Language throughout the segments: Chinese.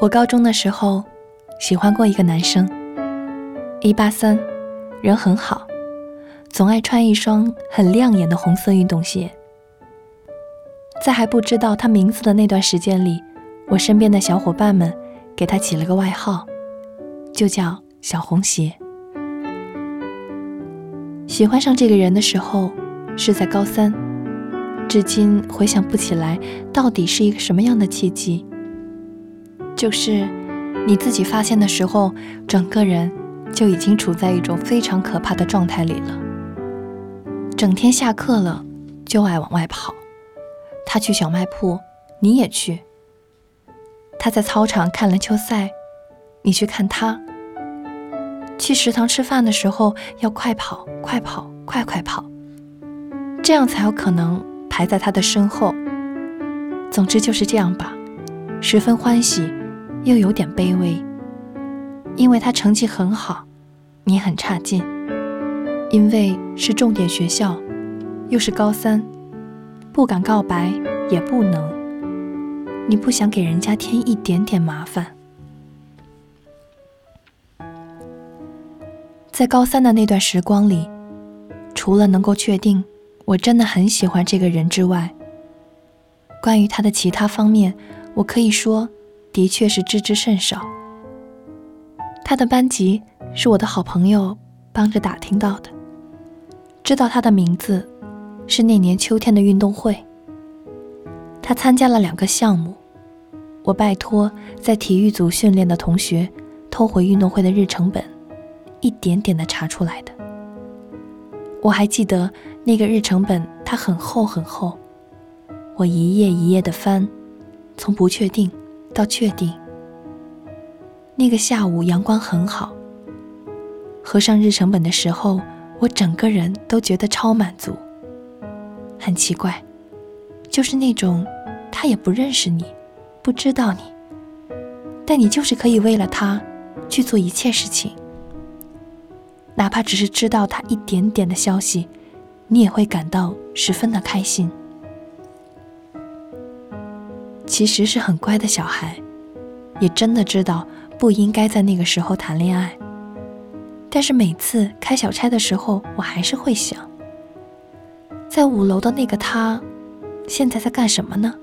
我高中的时候喜欢过一个男生，一八三，人很好，总爱穿一双很亮眼的红色运动鞋。在还不知道他名字的那段时间里，我身边的小伙伴们给他起了个外号，就叫小红鞋。喜欢上这个人的时候是在高三，至今回想不起来到底是一个什么样的契机。就是你自己发现的时候，整个人就已经处在一种非常可怕的状态里了。整天下课了就爱往外跑，他去小卖铺，你也去；他在操场看篮球赛，你去看他。去食堂吃饭的时候要快跑，快跑，快快跑，这样才有可能排在他的身后。总之就是这样吧，十分欢喜。又有点卑微，因为他成绩很好，你很差劲；因为是重点学校，又是高三，不敢告白也不能。你不想给人家添一点点麻烦。在高三的那段时光里，除了能够确定我真的很喜欢这个人之外，关于他的其他方面，我可以说。的确是知之甚少。他的班级是我的好朋友帮着打听到的，知道他的名字是那年秋天的运动会。他参加了两个项目，我拜托在体育组训练的同学偷回运动会的日程本，一点点的查出来的。我还记得那个日程本，它很厚很厚，我一页一页的翻，从不确定。到确定，那个下午阳光很好。合上日程本的时候，我整个人都觉得超满足。很奇怪，就是那种他也不认识你，不知道你，但你就是可以为了他去做一切事情，哪怕只是知道他一点点的消息，你也会感到十分的开心。其实是很乖的小孩，也真的知道不应该在那个时候谈恋爱。但是每次开小差的时候，我还是会想，在五楼的那个他，现在在干什么呢？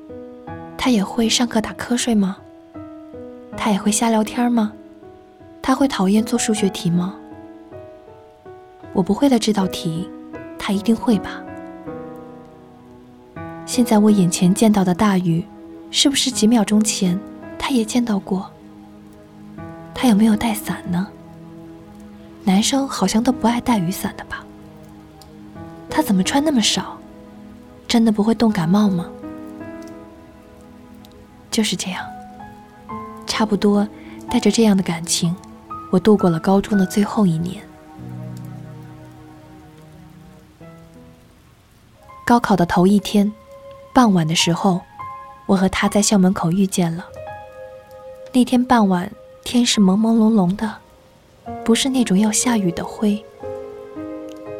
他也会上课打瞌睡吗？他也会瞎聊天吗？他会讨厌做数学题吗？我不会的这道题，他一定会吧？现在我眼前见到的大雨。是不是几秒钟前，他也见到过？他有没有带伞呢？男生好像都不爱带雨伞的吧？他怎么穿那么少？真的不会冻感冒吗？就是这样，差不多带着这样的感情，我度过了高中的最后一年。高考的头一天，傍晚的时候。我和他在校门口遇见了。那天傍晚，天是朦朦胧胧的，不是那种要下雨的灰，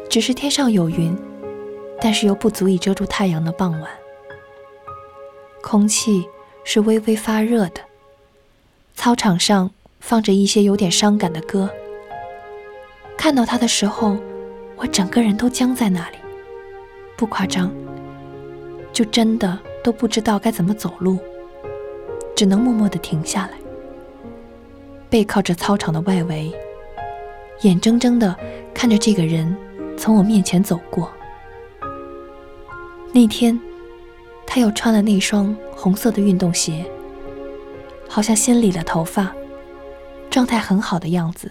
只是天上有云，但是又不足以遮住太阳的傍晚。空气是微微发热的，操场上放着一些有点伤感的歌。看到他的时候，我整个人都僵在那里，不夸张，就真的。都不知道该怎么走路，只能默默地停下来，背靠着操场的外围，眼睁睁地看着这个人从我面前走过。那天，他又穿了那双红色的运动鞋，好像先理了头发，状态很好的样子。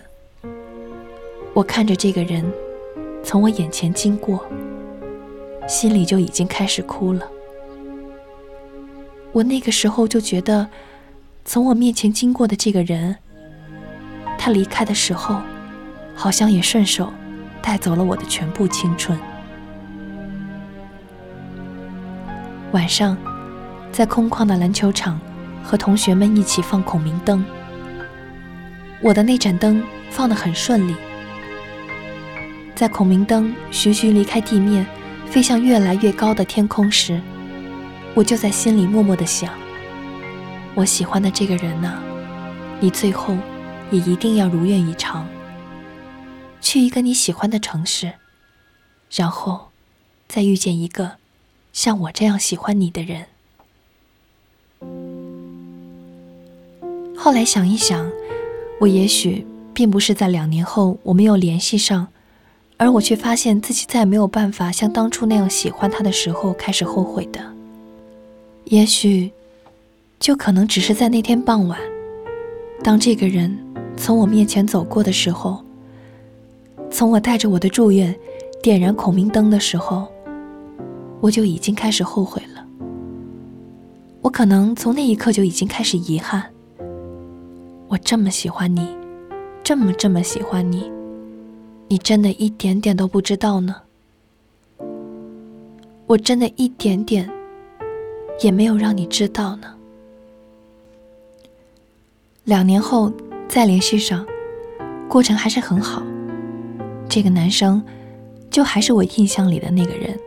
我看着这个人从我眼前经过，心里就已经开始哭了。我那个时候就觉得，从我面前经过的这个人，他离开的时候，好像也顺手带走了我的全部青春。晚上，在空旷的篮球场，和同学们一起放孔明灯。我的那盏灯放得很顺利。在孔明灯徐徐离开地面，飞向越来越高的天空时。我就在心里默默的想，我喜欢的这个人呢，你最后也一定要如愿以偿，去一个你喜欢的城市，然后再遇见一个像我这样喜欢你的人。后来想一想，我也许并不是在两年后我没有联系上，而我却发现自己再也没有办法像当初那样喜欢他的时候开始后悔的。也许，就可能只是在那天傍晚，当这个人从我面前走过的时候，从我带着我的祝愿点燃孔明灯的时候，我就已经开始后悔了。我可能从那一刻就已经开始遗憾。我这么喜欢你，这么这么喜欢你，你真的一点点都不知道呢。我真的一点点也没有让你知道呢。两年后再联系上，过程还是很好。这个男生就还是我印象里的那个人，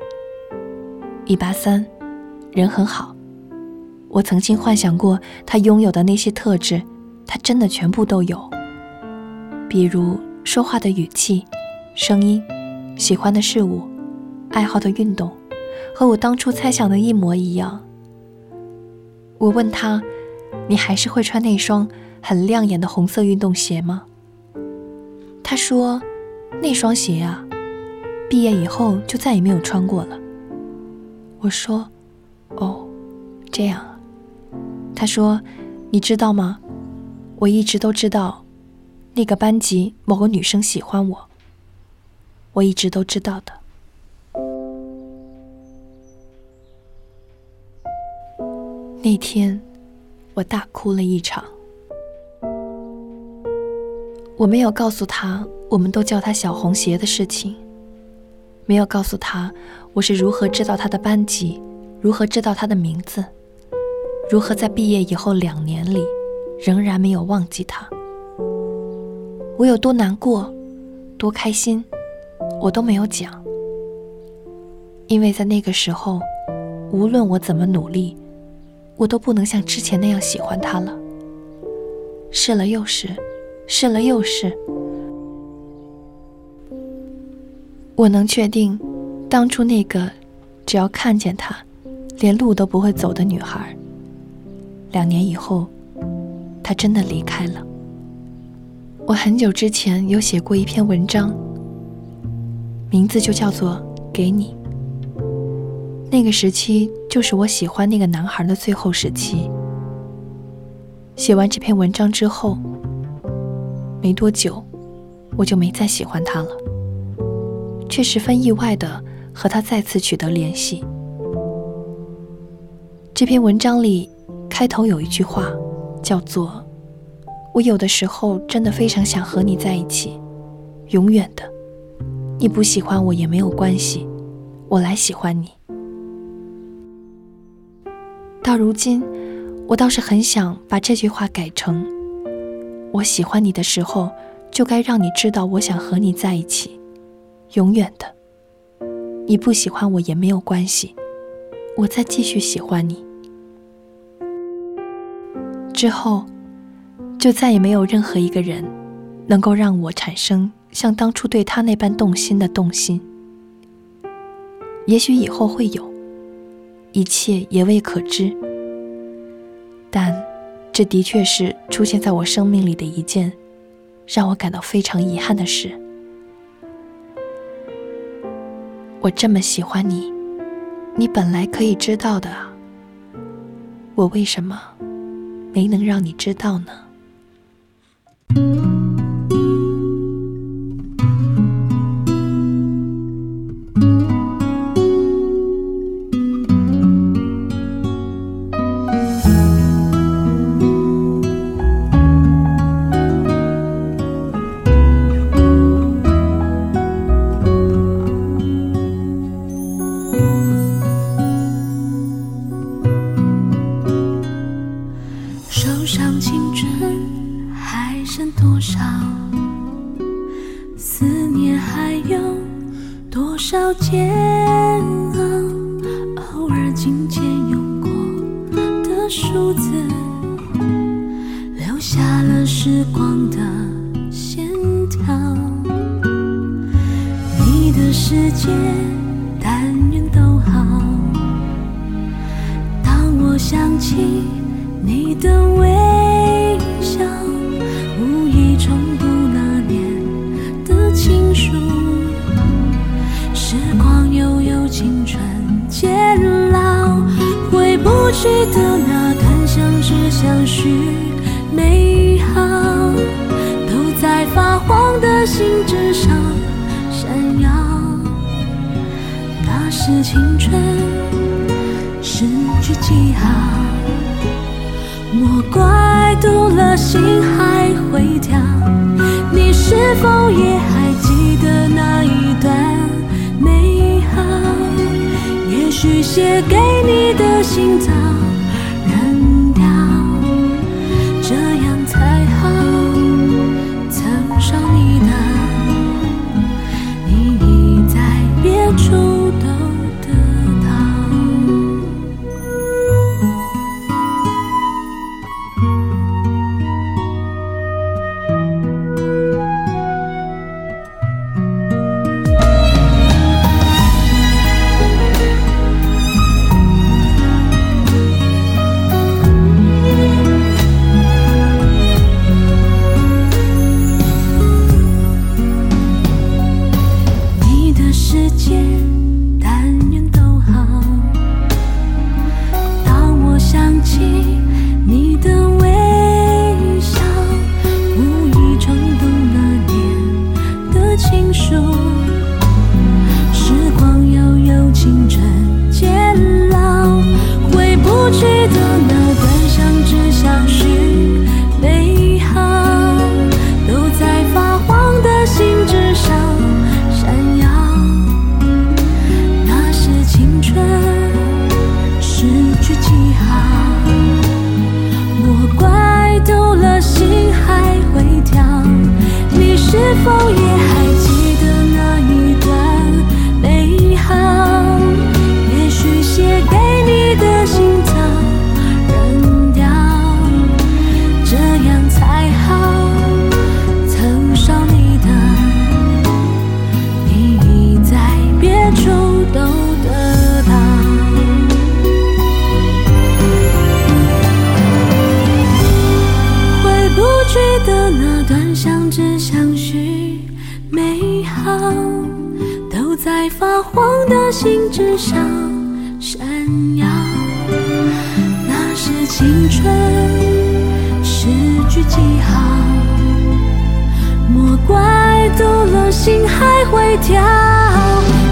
一八三，人很好。我曾经幻想过他拥有的那些特质。他真的全部都有，比如说话的语气、声音、喜欢的事物、爱好的运动，和我当初猜想的一模一样。我问他：“你还是会穿那双很亮眼的红色运动鞋吗？”他说：“那双鞋啊，毕业以后就再也没有穿过了。”我说：“哦，这样啊。”他说：“你知道吗？”我一直都知道，那个班级某个女生喜欢我。我一直都知道的。那天，我大哭了一场。我没有告诉他，我们都叫他小红鞋的事情，没有告诉他我是如何知道他的班级，如何知道他的名字，如何在毕业以后两年里。仍然没有忘记他，我有多难过，多开心，我都没有讲，因为在那个时候，无论我怎么努力，我都不能像之前那样喜欢他了。试了又试，试了又试，我能确定，当初那个只要看见他，连路都不会走的女孩，两年以后。他真的离开了。我很久之前有写过一篇文章，名字就叫做《给你》。那个时期就是我喜欢那个男孩的最后时期。写完这篇文章之后，没多久，我就没再喜欢他了，却十分意外的和他再次取得联系。这篇文章里开头有一句话。叫做，我有的时候真的非常想和你在一起，永远的。你不喜欢我也没有关系，我来喜欢你。到如今，我倒是很想把这句话改成：我喜欢你的时候，就该让你知道我想和你在一起，永远的。你不喜欢我也没有关系，我再继续喜欢你。之后，就再也没有任何一个人，能够让我产生像当初对他那般动心的动心。也许以后会有，一切也未可知。但，这的确是出现在我生命里的一件，让我感到非常遗憾的事。我这么喜欢你，你本来可以知道的啊。我为什么？没能让你知道呢。今天用过的数字留下了。时光的线条。你的世界，但愿都好。当我想起你的微过去的那段相知相许美好，都在发黄的信纸上闪耀。那是青春失去记号，莫怪读了心还会跳。你是否也还记得那一段美好？也许写给你的心脏。至少闪耀，那是青春诗句记号。莫怪堵了心还会跳，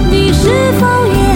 你是否也？